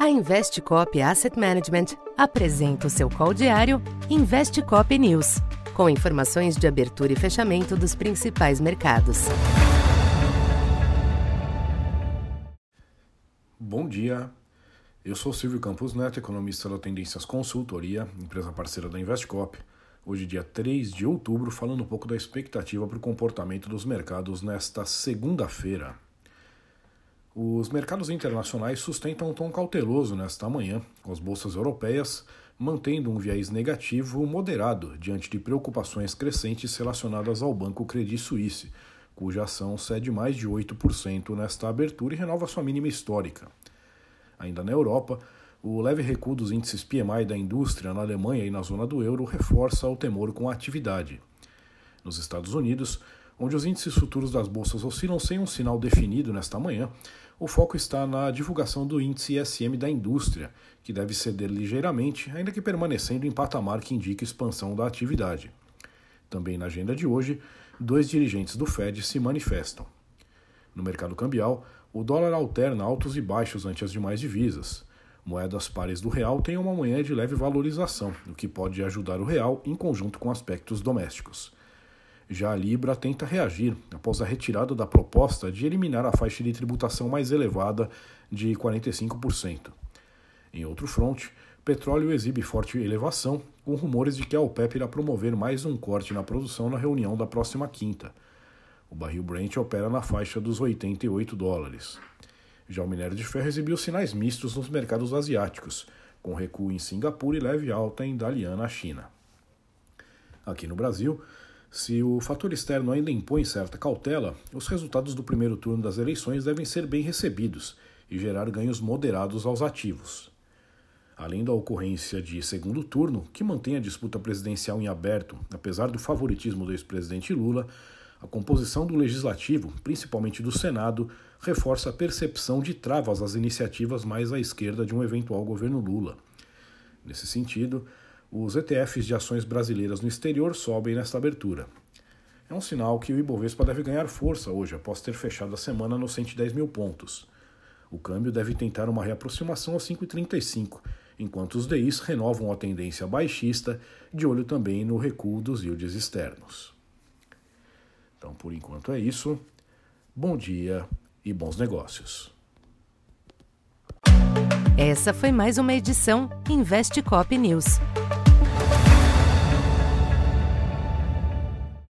A Investcop Asset Management apresenta o seu call diário Investcop News, com informações de abertura e fechamento dos principais mercados. Bom dia. Eu sou Silvio Campos Neto, economista da Tendências Consultoria, empresa parceira da Investcop. Hoje, dia 3 de outubro, falando um pouco da expectativa para o comportamento dos mercados nesta segunda-feira. Os mercados internacionais sustentam um tom cauteloso nesta manhã, com as bolsas europeias mantendo um viés negativo moderado diante de preocupações crescentes relacionadas ao banco Credit Suisse, cuja ação cede mais de 8% nesta abertura e renova sua mínima histórica. Ainda na Europa, o leve recuo dos índices PMI da indústria na Alemanha e na zona do euro reforça o temor com a atividade. Nos Estados Unidos, onde os índices futuros das bolsas oscilam sem um sinal definido nesta manhã, o foco está na divulgação do índice ISM da indústria, que deve ceder ligeiramente, ainda que permanecendo em patamar que indica expansão da atividade. Também na agenda de hoje, dois dirigentes do Fed se manifestam. No mercado cambial, o dólar alterna altos e baixos ante as demais divisas. Moedas pares do real têm uma manhã de leve valorização, o que pode ajudar o real em conjunto com aspectos domésticos. Já a Libra tenta reagir após a retirada da proposta de eliminar a faixa de tributação mais elevada de 45%. Em outro fronte, petróleo exibe forte elevação, com rumores de que a OPEP irá promover mais um corte na produção na reunião da próxima quinta. O barril Brent opera na faixa dos 88 dólares. Já o minério de ferro exibiu sinais mistos nos mercados asiáticos, com recuo em Singapura e leve alta em Dalian, na China. Aqui no Brasil, se o fator externo ainda impõe certa cautela, os resultados do primeiro turno das eleições devem ser bem recebidos e gerar ganhos moderados aos ativos. Além da ocorrência de segundo turno, que mantém a disputa presidencial em aberto, apesar do favoritismo do ex-presidente Lula, a composição do legislativo, principalmente do Senado, reforça a percepção de travas às iniciativas mais à esquerda de um eventual governo Lula. Nesse sentido, os ETFs de ações brasileiras no exterior sobem nesta abertura. É um sinal que o Ibovespa deve ganhar força hoje, após ter fechado a semana nos 110 mil pontos. O câmbio deve tentar uma reaproximação a 5,35, enquanto os DIs renovam a tendência baixista, de olho também no recuo dos yields externos. Então, por enquanto é isso. Bom dia e bons negócios. Essa foi mais uma edição Investe Cop News.